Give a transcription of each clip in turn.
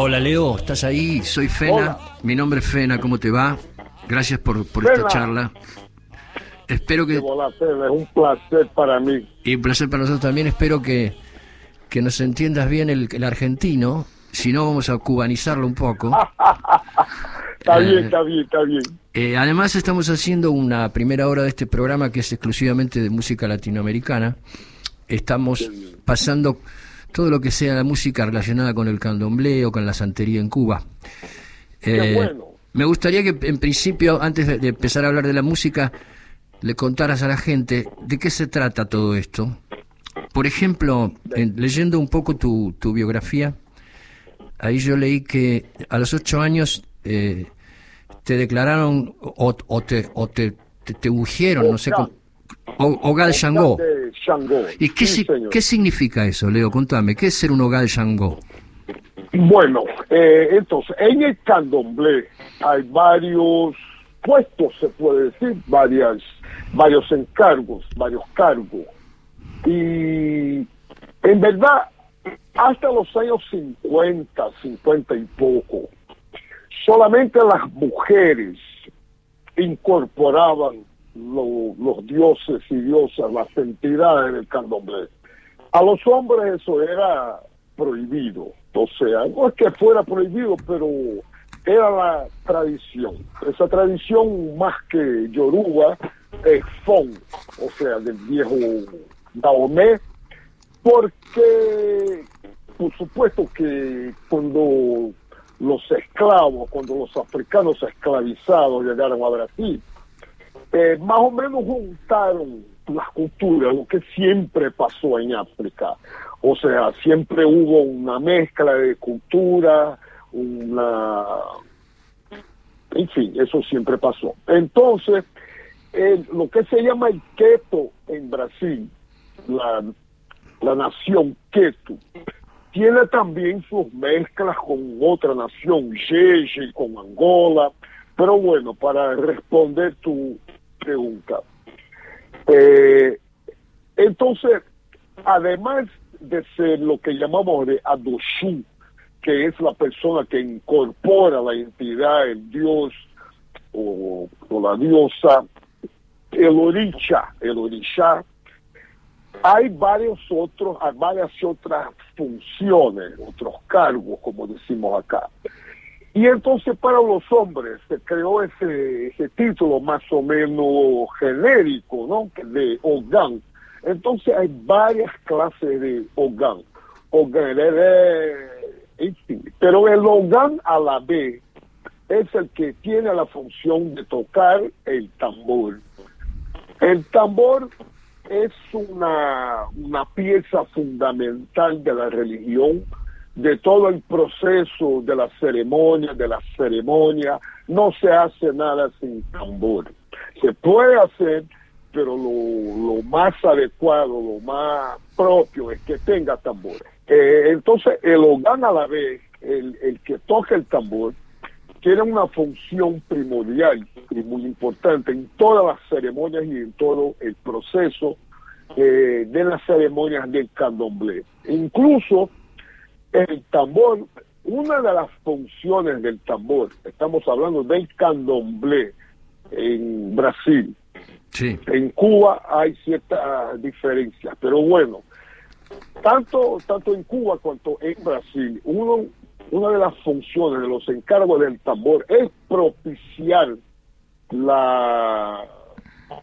Hola Leo, ¿estás ahí? Soy Fena. Mi nombre es Fena, ¿cómo te va? Gracias por, por esta charla. Espero que... Es un placer para mí. Y un placer para nosotros también. Espero que, que nos entiendas bien el, el argentino. Si no, vamos a cubanizarlo un poco. está bien, está bien, está bien. Eh, además, estamos haciendo una primera hora de este programa que es exclusivamente de música latinoamericana. Estamos pasando todo lo que sea la música relacionada con el candomblé o con la santería en Cuba. Eh, me gustaría que en principio, antes de, empezar a hablar de la música, le contaras a la gente de qué se trata todo esto. Por ejemplo, leyendo un poco tu, tu, biografía, ahí yo leí que a los ocho años eh, te declararon o, o, te, o te, te, ungieron, no sé cómo. Ogal Shango. ¿Y qué, qué significa eso, Leo? Contame, ¿qué es ser un Ogal Shango? Bueno, eh, entonces, en el candomblé hay varios puestos, se puede decir, varias, varios encargos, varios cargos. Y en verdad, hasta los años 50, 50 y poco, solamente las mujeres incorporaban los dioses y diosas, las entidades del candomblé. A los hombres eso era prohibido. O sea, no es que fuera prohibido, pero era la tradición. Esa tradición más que Yoruba es Fon, o sea, del viejo Daomé, porque por supuesto que cuando los esclavos, cuando los africanos esclavizados llegaron a Brasil, eh, más o menos juntaron las culturas, lo que siempre pasó en África. O sea, siempre hubo una mezcla de cultura, una... En fin, eso siempre pasó. Entonces, lo que se llama el keto en Brasil, la, la nación keto, tiene también sus mezclas con otra nación, Yeye, con Angola. Pero bueno, para responder tu pregunta, eh, entonces, además de ser lo que llamamos de Adoshu, que es la persona que incorpora la entidad, el dios o, la diosa, el orisha, el orisha, hay varios otros, hay varias otras funciones, otros cargos, como decimos acá. Y entonces para los hombres se creó ese, ese título más o menos genérico, ¿no? De Ogan. Entonces hay varias clases de Ogan. Ogan, pero el Ogan a la vez es el que tiene la función de tocar el tambor. El tambor es una, una pieza fundamental de la religión de todo el proceso de la ceremonia, de la ceremonia, no se hace nada sin tambor. Se puede hacer, pero lo, más adecuado, lo más propio es que tenga tambor. Eh, entonces, el hogar a la vez, el, el que toca el tambor, tiene una función primordial y muy importante en todas las ceremonias y en todo el proceso eh, de las ceremonias del candomblé. Incluso el tambor, una de las funciones del tambor, estamos hablando del candomblé en Brasil. Sí. En Cuba hay ciertas diferencias, pero bueno, tanto, tanto en Cuba cuanto en Brasil, uno, una de las funciones de los encargos del tambor es propiciar la,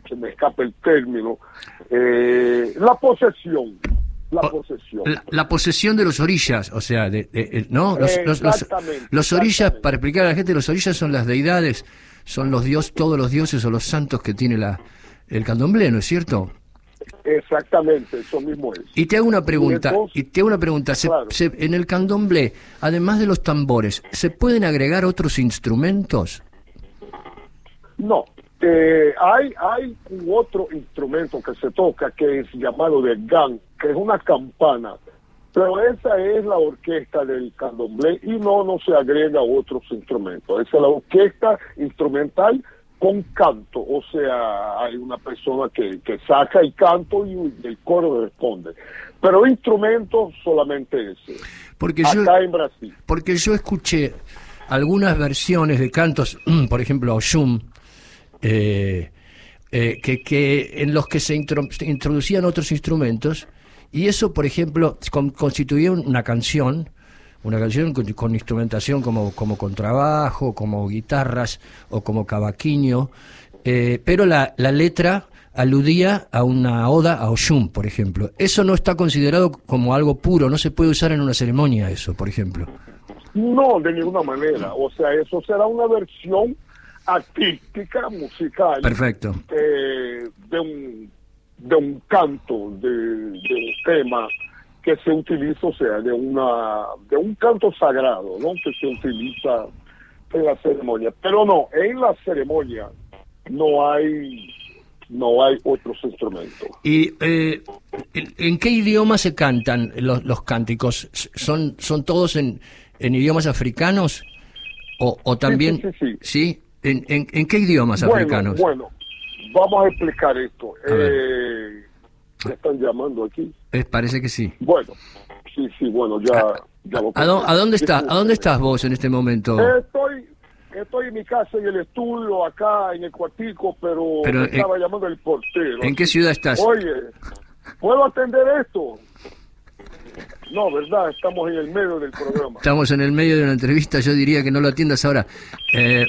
se me escapa el término, eh, la posesión la posesión. La, posesión de los orillas, o sea, de, ¿no? Los, los, orillas, para explicar a la gente, los orillas son las deidades, son los dios, todos los dioses o los santos que tiene la, el candomblé, ¿no es cierto? Exactamente, eso mismo es. Y te hago una pregunta, y, te hago una pregunta, en el candomblé, además de los tambores, ¿se pueden agregar otros instrumentos? No, eh, hay, hay un otro instrumento que se toca que es llamado de gang, que es una campana, pero esa es la orquesta del candomblé y no, no se agrega otros instrumentos. Esa es la orquesta instrumental con canto, o sea, hay una persona que, que saca el canto y el coro responde. Pero instrumentos solamente ese. Porque acá yo, en Brasil. Porque yo escuché algunas versiones de cantos, por ejemplo, Oshum, eh, eh, que, que en los que se, intro, se introducían otros instrumentos y eso, por ejemplo, con, constituía una canción, una canción con, con, instrumentación como, como contrabajo, como guitarras o como cavaquinho, eh, pero la, la, letra aludía a una oda a Oshun, por ejemplo. Eso no está considerado como algo puro, no se puede usar en una ceremonia eso, por ejemplo. No, de ninguna manera. O sea, eso será una versión artística, musical. Perfecto. Eh, de un de un canto, de, de, un tema que se utiliza, o sea, de una de un canto sagrado, ¿no? Que se utiliza en la ceremonia. Pero no, en la ceremonia no hay no hay otros instrumentos. ¿Y eh, en qué idioma se cantan los, los cánticos? ¿Son, ¿Son todos en, en idiomas africanos? ¿O, o también? Sí, sí, sí. ¿sí? ¿En, en, en qué idiomas bueno, africanos? Bueno, vamos a explicar esto. Eh, ¿Me están llamando aquí? Eh, parece que sí. Bueno, sí, sí, bueno, ya... ¿A, ya lo ¿a, dónde, ¿a dónde está, ¿A dónde estás vos en este momento? Estoy, estoy en mi casa, en el estudio, acá en el cuartico, pero, Pero, me eh, estaba llamando el portero. ¿En qué ciudad estás? Oye, ¿puedo atender esto? No, ¿verdad? Estamos en el medio del programa. Estamos en el medio de una entrevista, yo diría que no lo atiendas ahora. Eh,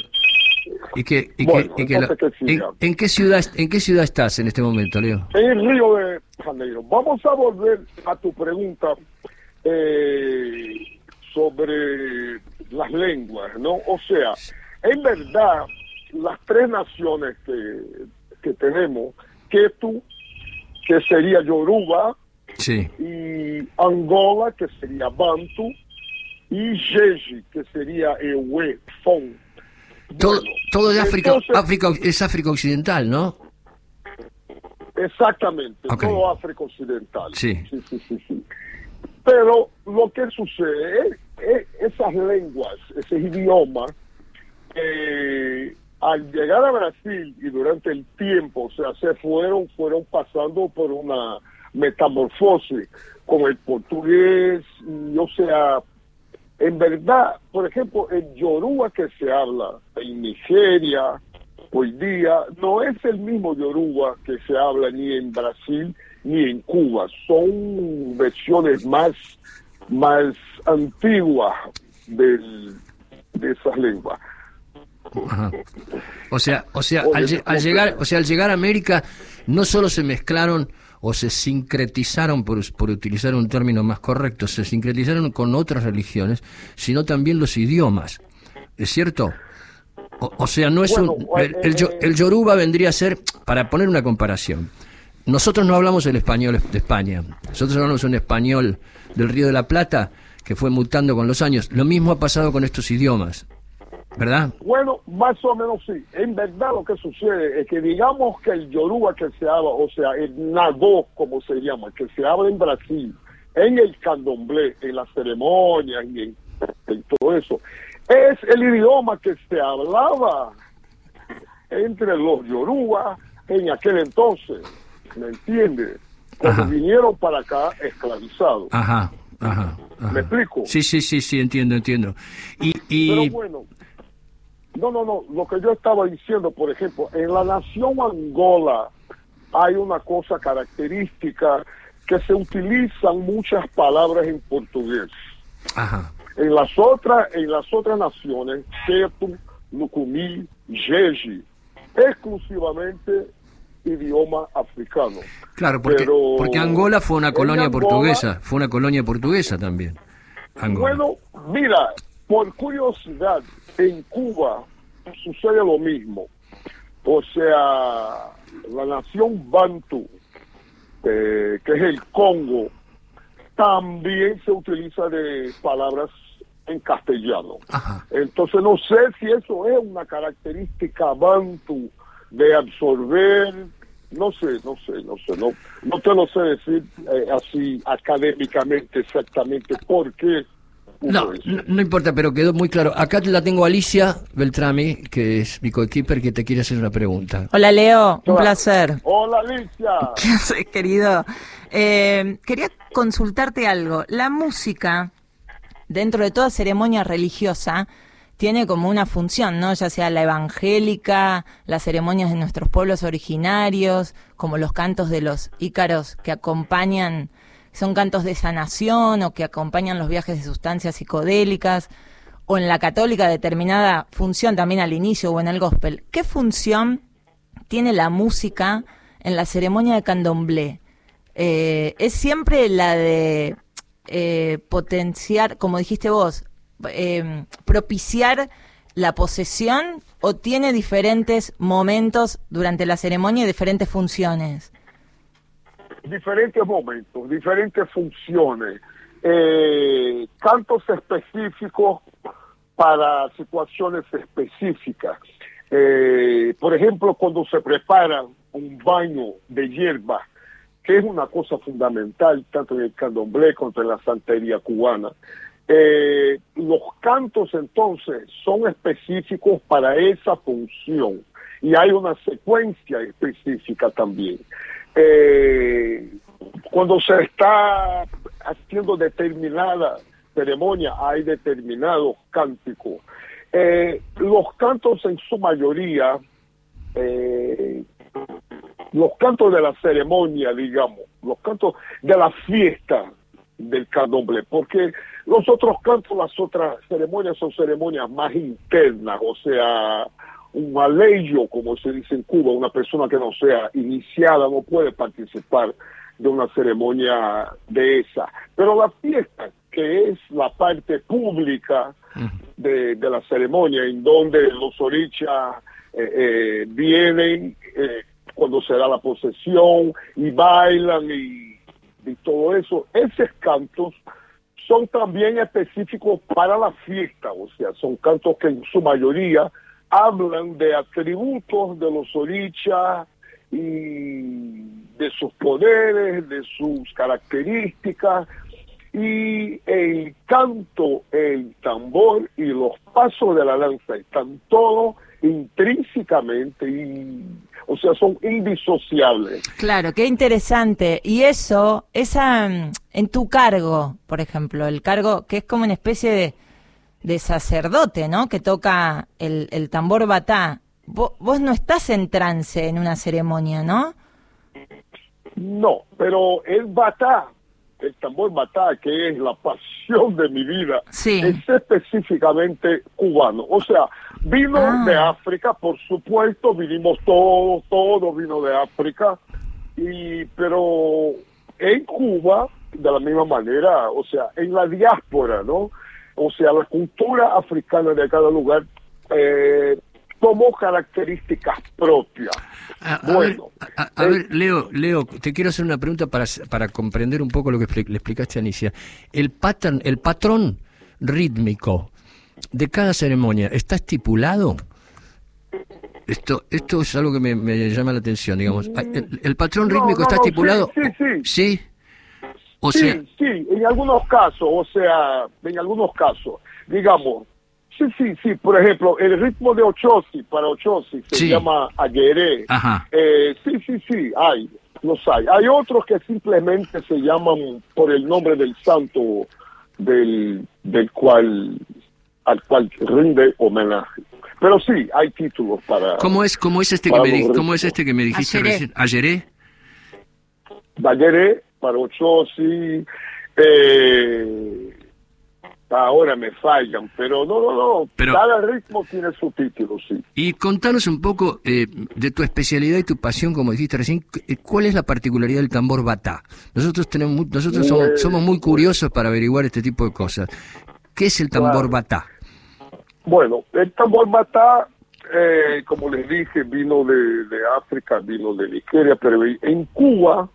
y que, y Bueno, que, y que lo- entonces que ¿en, qué ciudad, ¿En qué ciudad estás en este momento, Leo? En Río de Janeiro. Vamos a volver a tu pregunta eh, sobre las lenguas, ¿no? O sea, en verdad, las tres naciones que, que tenemos, Ketu, que sería Yoruba, Sí. y Angola, que sería Bantu, y Jeji, que sería Ewe, Fon. Todo, todo de África, entonces- África, es África Occidental, ¿no? Exactamente, Ok. todo África Occidental. Sí. sí, sí, sí, sí. Pero lo que sucede es, es esas lenguas, ese idioma, eh, al llegar a Brasil y durante el tiempo, o sea, se fueron, fueron pasando por una metamorfosis con el portugués, y, o sea, en verdad, por ejemplo, el yoruba que se habla en Nigeria hoy día no es el mismo yoruba que se habla ni en Brasil ni en Cuba. Son versiones más, más antiguas del, de esas lenguas. Ajá. O sea, o sea, al, lle- al ¿cómo llegar, o sea, al llegar a América, no solo se mezclaron o se sincretizaron, por, utilizar un término más correcto, se sincretizaron con otras religiones, sino también los idiomas. ¿Es cierto? O, o sea, no es Bueno, un. El, eh, el yoruba vendría a ser, para poner una comparación, nosotros no hablamos el español de España, nosotros hablamos un español del Río de la Plata que fue mutando con los años. Lo mismo ha pasado con estos idiomas, ¿verdad? Bueno, más o menos sí. En verdad lo que sucede es que digamos que el yoruba que se habla, o sea, el nagó, como se llama, que se habla en Brasil, en el candomblé, en las ceremonias y en, en todo eso, es el idioma que se hablaba entre los yoruba en aquel entonces, ¿me entiendes? Cuando Ajá. vinieron para acá esclavizados. Ajá, ajá. ajá. ¿Me explico? Sí, sí, sí, sí, entiendo, entiendo. Y, Pero bueno, no, no, no, lo que yo estaba diciendo, por ejemplo, en la nación Angola hay una cosa característica que se utilizan muchas palabras en portugués. ajá, En las otras, en las otras naciones, Lucumí, Jeje, exclusivamente idioma africano. claro, porque, Pero porque Angola fue una colonia Angola- portuguesa, fue una colonia portuguesa también. Angola. Bueno, mira, por curiosidad, en Cuba sucede lo mismo. O sea, la nación Bantu, eh, que es el Congo, también se utiliza de palabras en castellano. Ajá. Entonces no sé si eso es una característica Bantu de absorber, no sé, no sé, no sé, no, no te lo sé decir eh, así académicamente exactamente por qué No, no, importa, pero quedó muy claro. Acá la tengo Alicia Beltrami, que es mi coequiper, que te quiere hacer una pregunta. Hola, Leo. Un placer. Hola, Alicia. ¿Qué haces, querido? Eh, quería consultarte algo. La música, dentro de toda ceremonia religiosa, tiene como una función, ¿no? Ya sea la evangélica, las ceremonias de nuestros pueblos originarios, como los cantos de los ícaros que acompañan, son cantos de sanación o que acompañan los viajes de sustancias psicodélicas, o en la católica determinada función también al inicio o en el gospel. ¿Qué función tiene la música en la ceremonia de candomblé? Eh, es siempre la de eh, potenciar, como dijiste vos, eh, propiciar la posesión o tiene diferentes momentos durante la ceremonia y diferentes funciones? Diferentes momentos, diferentes funciones, eh, cantos específicos para situaciones específicas. Eh, por ejemplo, cuando se prepara un baño de hierba, que es una cosa fundamental tanto en el candomblé como en la santería cubana, eh, los cantos entonces son específicos para esa función y hay una secuencia específica también. Eh, cuando se está haciendo determinada ceremonia hay determinados cánticos. Eh, los cantos en su mayoría, los cantos de la ceremonia, digamos, los cantos de la fiesta del candomblé, porque los otros cantos, las otras ceremonias son ceremonias más internas, o sea, un aleyo, como se dice en Cuba, una persona que no sea iniciada no puede participar de una ceremonia de esa. Pero la fiesta, que es la parte pública de, la ceremonia, en donde los orichas eh, eh, vienen eh, cuando se da la posesión y bailan y, y todo eso, esos cantos son también específicos para la fiesta, o sea, son cantos que en su mayoría hablan de atributos de los orichas y de sus poderes, de sus características, y el canto, el tambor y los pasos de la danza están todos intrínsecamente y o sea, son indisociables. Claro, qué interesante. Y eso, esa, mm, en tu cargo, por ejemplo, el cargo que es como una especie de, de sacerdote, ¿no? Que toca el, el tambor batá. Vos, vos no estás en trance en una ceremonia, ¿no? No, pero el batá el tambor batá, que es la pasión de mi vida, es específicamente cubano. O sea, vino ah. de África, por supuesto, vinimos todos, todo vino de África, y pero en Cuba, de la misma manera, o sea, en la diáspora, ¿no? O sea, la cultura africana de cada lugar eh, tomó características propias. A, bueno, ver, eh, Leo, Leo, te quiero hacer una pregunta para, para comprender un poco lo que le explicaste a Anicia. El pattern, el patrón rítmico de cada ceremonia está estipulado. Esto, esto es algo que me, llama la atención, digamos. ¿El, patrón rítmico está estipulado? Sí, sí, sí. O sí, sea... sí, en algunos casos, o sea, en algunos casos, digamos, Sí, sí, sí. Por ejemplo, el ritmo de Ochosi, para Ochosi, se llama Ayeré. Eh, sí, sí, sí, hay, los hay. Hay otros que simplemente se llaman por el nombre del santo del, del cual al cual rinde homenaje. Pero sí, hay títulos para... ¿Cómo es, cómo es, este, que me, ¿cómo es este que me dijiste recién? ¿Ayeré? Ayeré, para Ochosi, eh, ahora me fallan, pero no, no, no, cada ritmo tiene su título, sí. Y contanos un poco eh, de tu especialidad y tu pasión, como dijiste recién, eh, ¿cuál es la particularidad del tambor batá? Nosotros tenemos, nosotros somos, muy curiosos para averiguar este tipo de cosas. ¿Qué es el tambor batá? Bueno, el tambor batá, eh, como les dije, vino de, de África, vino de Nigeria, pero en Cuba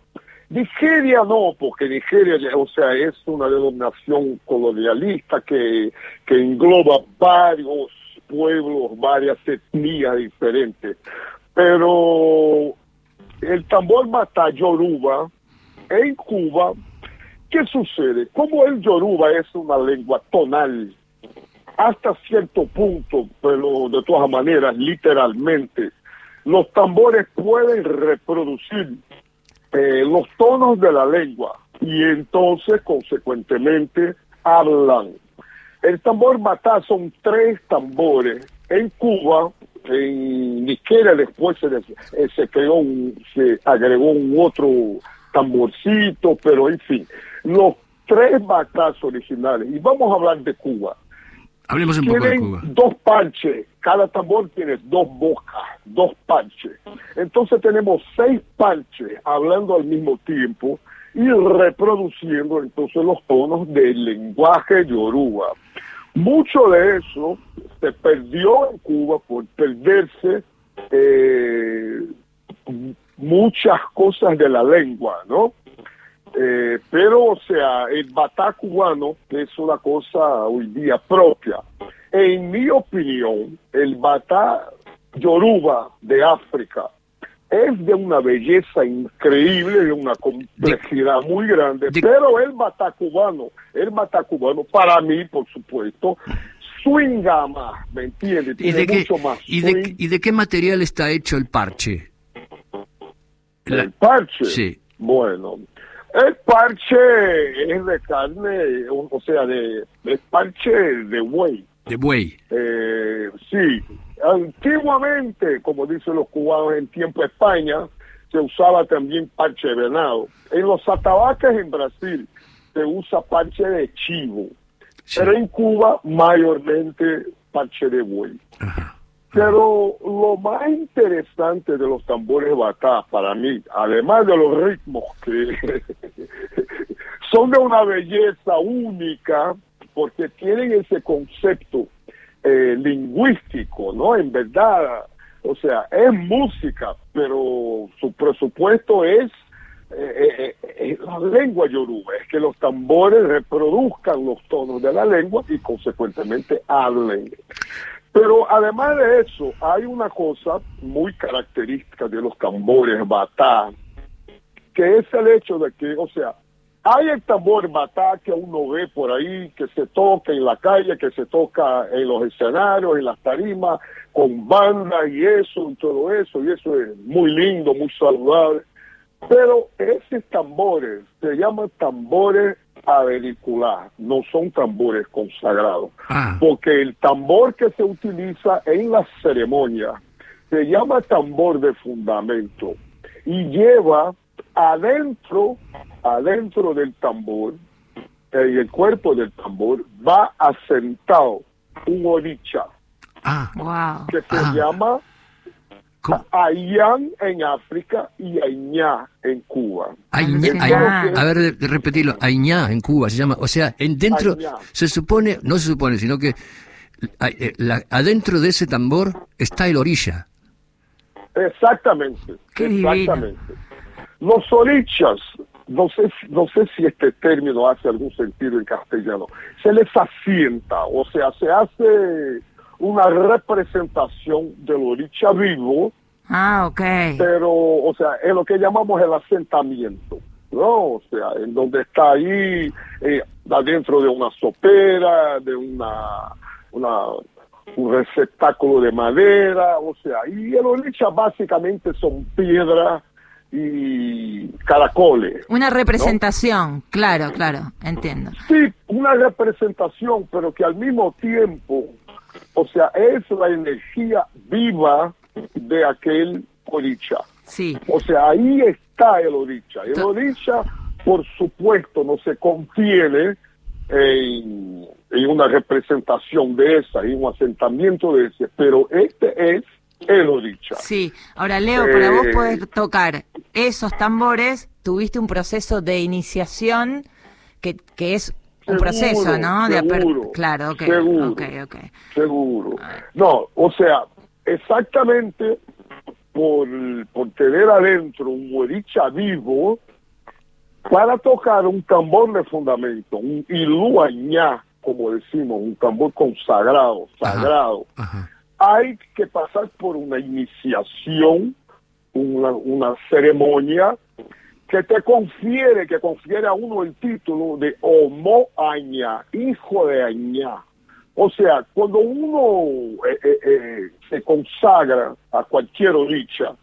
Nigeria no, porque Nigeria, o sea, es una denominación colonialista que, que engloba varios pueblos, varias etnias diferentes. Pero el tambor mata yoruba en Cuba ¿qué sucede? Como el yoruba es una lengua tonal, hasta cierto punto, pero de todas maneras, literalmente, los tambores pueden reproducir eh, los tonos de la lengua y entonces, consecuentemente, hablan. El tambor batá son tres tambores. En Cuba, en Nigeria después se, eh, se creó, un, se agregó un otro tamborcito, pero en fin, los tres batás originales. Y vamos a hablar de Cuba. Hablemos un poco de Cuba. Dos parches, cada tambor tiene dos bocas, dos parches. Entonces tenemos seis parches hablando al mismo tiempo y reproduciendo entonces los tonos del lenguaje yoruba. Mucho de eso se perdió en Cuba por perderse eh, muchas cosas de la lengua, ¿no? Eh, pero, o sea, el batá cubano es una cosa hoy día propia. En mi opinión, el batá yoruba de África es de una belleza increíble, de una complejidad muy grande, pero el batá cubano, el batá cubano, para mí, por supuesto, swinga más, ¿me entiendes? ¿Y de, qué, más ¿y, de, ¿Y de qué material está hecho el parche? ¿El parche? Sí. Bueno, el parche es de carne, o, sea, de, parche de buey. De buey. Eh, sí. Antiguamente, como dicen los cubanos en tiempo de España, se usaba también parche de venado. En los atabaques en Brasil se usa parche de chivo, pero en Cuba mayormente parche de buey. Ajá. Pero lo más interesante de los tambores batá para mí, además de los ritmos que son de una belleza única, porque tienen ese concepto eh, lingüístico, ¿no? En verdad, o sea, es música, pero su presupuesto es eh, eh, la lengua yoruba, es que los tambores reproduzcan los tonos de la lengua y consecuentemente hablen. Pero además de eso, hay una cosa muy característica de los tambores batá, que es el hecho de que, o sea, hay el tambor batá que uno ve por ahí, que se toca en la calle, que se toca en los escenarios, en las tarimas, con banda y eso, y todo eso, y eso es muy lindo, muy saludable. Pero esos tambores se llaman tambores auricular, no son tambores consagrados, ah. porque el tambor que se utiliza en la ceremonia se llama tambor de fundamento y lleva adentro, adentro del tambor, en el cuerpo del tambor, va asentado un oricha ah. que se ah. llama Ayán en África y Añá en Cuba. a ver, repetirlo. Añá en Cuba se llama. O sea, en dentro se supone, no se supone, sino que eh, adentro de ese tambor está el orilla. Exactamente. exactamente. Los orichas, no sé, no sé si este término hace algún sentido en castellano, se les asienta, o sea, se hace una representación del oricha vivo. Ah, ok. Pero, o sea, es lo que llamamos el asentamiento, ¿no? O sea, en donde está ahí, eh, adentro de una sopera, de una, una un receptáculo de madera, o sea, y el oricha básicamente son piedras y caracoles. Una representación, claro, claro, entiendo. Sí, una representación, pero que al mismo tiempo o sea, es la energía viva de aquel oricha. Sí. O sea, ahí está el oricha. El oricha, por supuesto, no se contiene en, una representación de esa, en un asentamiento de ese, pero este es el oricha. Sí. Ahora, Leo, para vos eh, poder tocar esos tambores, tuviste un proceso de iniciación que, que es un proceso, ¿no? De seguro, claro. Seguro, okay, okay. seguro. No, o sea, exactamente por, por tener adentro un huericha vivo, para tocar un tambor de fundamento, un iluañá, como decimos, un tambor consagrado, sagrado, hay que pasar por una iniciación, una, una ceremonia que te confiere, que confiere a uno el título de Homo Aña, hijo de Aña. O sea, cuando uno eh, eh, eh, se consagra a cualquier dicha,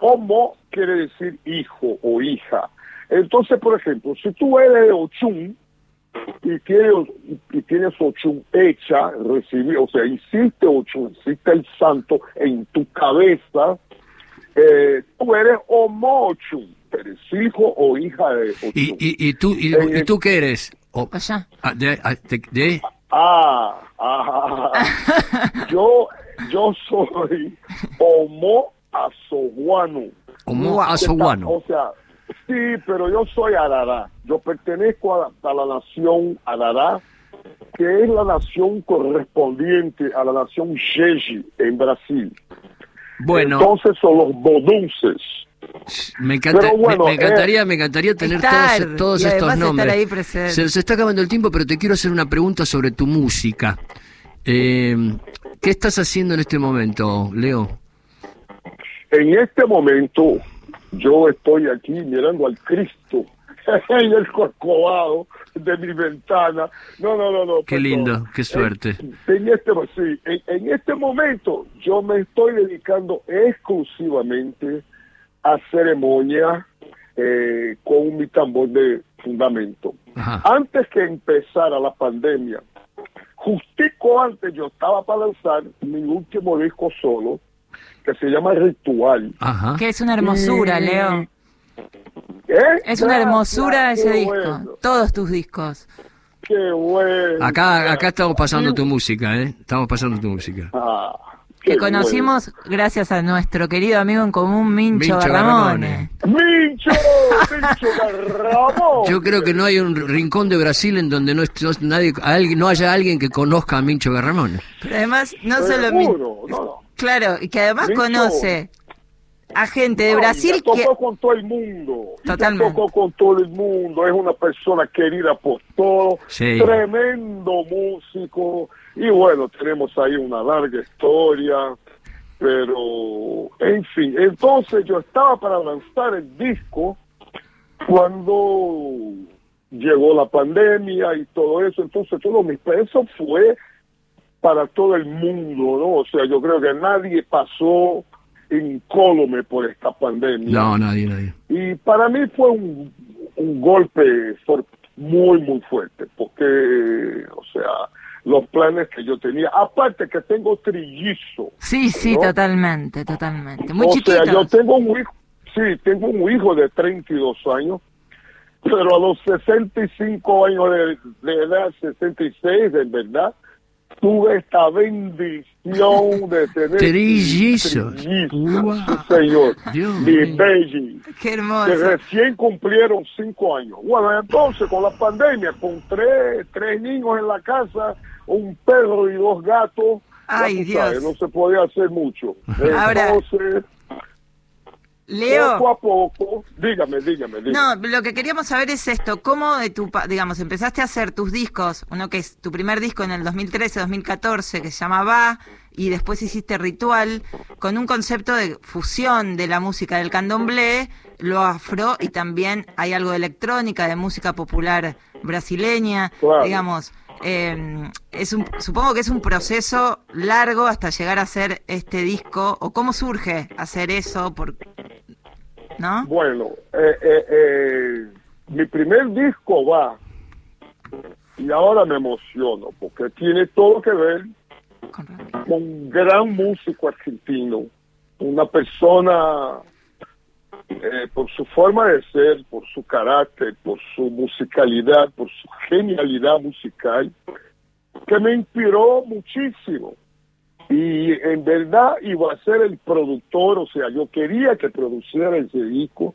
Homo quiere decir hijo o hija. Entonces, por ejemplo, si tú eres Ochun y tienes, y tienes Ochun hecha, recibir, o sea, hiciste Ochun, hiciste el santo en tu cabeza, tú eres Homo Ochun, eres hijo o hija de. ¿Y, y, y tú, y, Eh, y tú qué eres? O- Allá. ah, de, ah, de- de- Ah, ah, yo, yo soy Homo Azoguano. Homo. Azoguano. O sea, sí, pero yo soy Arará. Yo pertenezco a, a la nación Arará, que es la nación correspondiente a la nación Jeje en Brasil. Bueno, Entonces son los bodunces. Me, encanta- bueno, me, me eh, encantaría, me encantaría tener estar, todos, todos y estos estar nombres. ahí. Se está acabando el tiempo, pero te quiero hacer una pregunta sobre tu música. Eh, ¿Qué estás haciendo en este momento, Leo? En este momento, yo estoy aquí mirando al Cristo en el corcovado de mi ventana. No, no, no, no. Qué perdón. lindo, qué suerte. En, en este, sí, en, en este momento, yo me estoy dedicando exclusivamente a ceremonia eh, con mi tambor de fundamento. Ajá. Antes que empezara la pandemia, justico antes yo estaba para lanzar mi último disco solo, que se llama Ritual. Ajá. Que es una hermosura, Y- Leo. ¿Eh? Es una hermosura ese disco. bueno, Todos tus discos. qué bueno. Acá, acá estamos pasando tu música, ¿eh? Estamos pasando tu música. Ah, Que conocimos gracias a nuestro querido amigo en común, Mincho, Mincho. ¡Mincho! ¡Mincho Garramón! Yo creo que no hay un rincón de Brasil en donde no, no- nadie, no haya alguien que conozca a Mincho Garramón. Pero además, no solo Seguro, Min- no, no. Claro, y que además Mincho. conoce a gente de No, Brasil tocó que... con todo el mundo. Totalmente. tocó con todo el mundo. Es una persona querida por todos. Sí. Tremendo músico. Y bueno, tenemos ahí una larga historia. Pero, en fin. Entonces yo estaba para lanzar el disco cuando llegó la pandemia y todo eso. Entonces todo mi eso fue para todo el mundo, ¿no? O sea, yo creo que nadie pasó incólume por esta pandemia. No, nadie, nadie. Y para mí fue un, un golpe muy, muy fuerte, porque, o sea, los planes que yo tenía, aparte que tengo trillizo. Sí, sí, ¿no? totalmente, totalmente. Muy o sea, yo tengo un hijo, sí, tengo un hijo de 32 años, pero a los 65 años de, de edad, 66 de verdad, tuve esta bendición de tener Trillizos. trillizos, señor, Dios mi Qué que hermoso. recién cumplieron cinco años. Bueno, entonces con la pandemia, con tres, tres niños en la casa, un perro y dos gatos, Ay, sabes, Dios. no se podía hacer mucho. Ahora- Entonces, Leo. poco a poco, dígame, dígame, dígame. No, lo que queríamos saber es esto, cómo de tu, digamos, empezaste a hacer tus discos, uno que es tu primer disco en el 2013-2014 que se llama Va, y después hiciste Ritual, con un concepto de fusión de la música del candomblé, lo afro, y también hay algo de electrónica, de música popular brasileña, Claro. digamos, eh, es un, supongo que es un proceso largo hasta llegar a hacer este disco, o cómo surge hacer eso, por, ¿no? Bueno, eh, eh, eh, mi primer disco va, y ahora me emociono, porque tiene todo que ver Con- con un gran músico argentino, una persona eh, por su forma de ser, por su carácter, por su musicalidad, por su genialidad musical, que me inspiró muchísimo. Y en verdad iba a ser el productor, o sea, yo quería que produciera ese disco,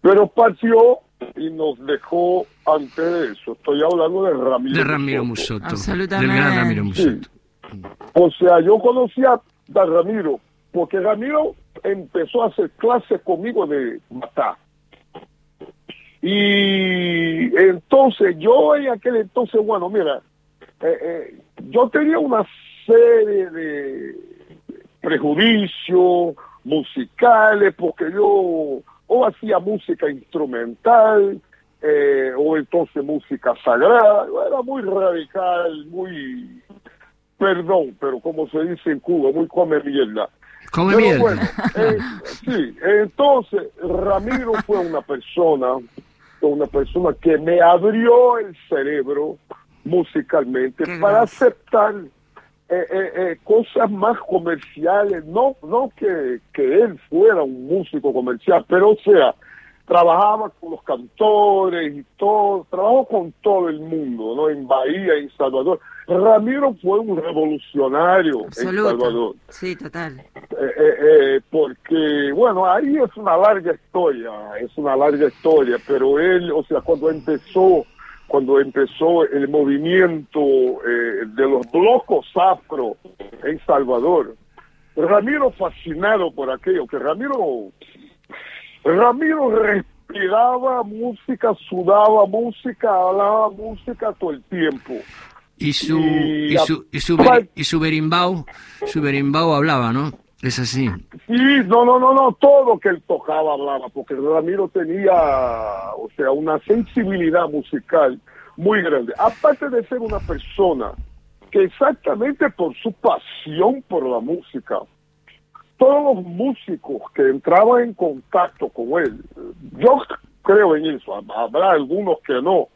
pero partió y nos dejó antes de eso. Estoy hablando de Ramiro. De Ramiro Musoto. Absolutamente. Del gran Ramiro Sí. Musoto. O sea, yo conocía a Ramiro, porque Ramiro empezó a hacer clases conmigo de matar. Y entonces yo en aquel entonces, bueno, mira, eh, eh, yo tenía una serie de prejuicios musicales, porque yo o hacía música instrumental, eh, o entonces música sagrada, era muy radical, muy, perdón, pero como se dice en Cuba, muy come mierda. Come mierda. Bueno, eh, sí, entonces Ramiro fue una persona, una persona que me abrió el cerebro musicalmente para aceptar eh, eh, eh, cosas más comerciales, no, no que, que él fuera un músico comercial, pero o sea, trabajaba con los cantores y todo, trabajó con todo el mundo, ¿no? En Bahía, en Salvador. Ramiro fue un revolucionario en Salvador. Sí, total. Eh, eh, eh, porque, bueno, ahí es una larga historia, es una larga historia, pero él, o sea, cuando empezó, cuando empezó el movimiento de los blocos afro en Salvador, Ramiro fascinado por aquello, que Ramiro Ramiro respiraba música, sudaba música, hablaba música todo el tiempo. Y su, y, su, y su, y su berimbau, su berimbau hablaba, ¿no? Es así. Sí, no, no, no, no, todo que él tocaba hablaba, porque Ramiro tenía, o sea, una sensibilidad musical muy grande. Aparte de ser una persona que exactamente por su pasión por la música, todos los músicos que entraban en contacto con él, yo creo en eso, habrá algunos que no,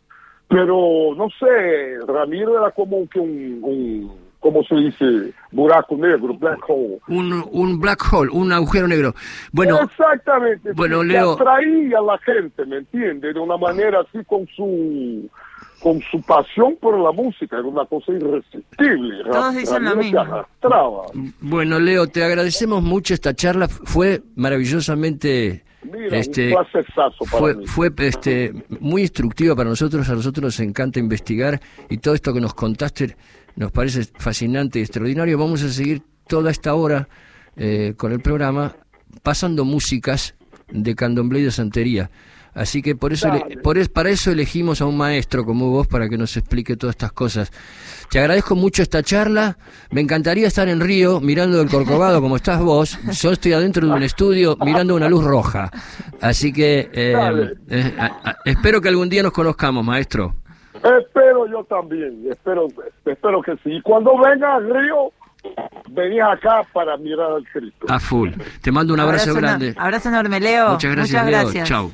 pero no sé, Ramiro era como que un, un ¿cómo se dice? Buraco negro, black hole. Un, un black hole, un agujero negro. Bueno, Exactamente. Bueno, que Leo. atraía a la gente, ¿me entiende? De una manera así con su con su pasión por la música, era una cosa irresistible. Todos dicen lo mismo. arrastraba. Bueno, Leo, te agradecemos mucho esta charla, fue maravillosamente Mira, este, un para fue, mí. fue este, muy instructiva para nosotros, a nosotros nos encanta investigar y todo esto que nos contaste nos parece fascinante y extraordinario. Vamos a seguir toda esta hora eh, con el programa pasando músicas de candomblé y de santería. Así que por eso, Dale. por es- para eso elegimos a un maestro como vos para que nos explique todas estas cosas. Te agradezco mucho esta charla. Me encantaría estar en Río mirando el Corcovado como estás vos. Yo estoy adentro de un estudio mirando una luz roja. Así que eh, eh, a- a- espero que algún día nos conozcamos, maestro. Espero yo también, espero, espero que sí. Y cuando venga a Río, venía acá para mirar al Cristo. A full. Te mando un abrazo, grande. Abrazo enorme, Leo. Muchas gracias, Muchas Leo. gracias. Chau.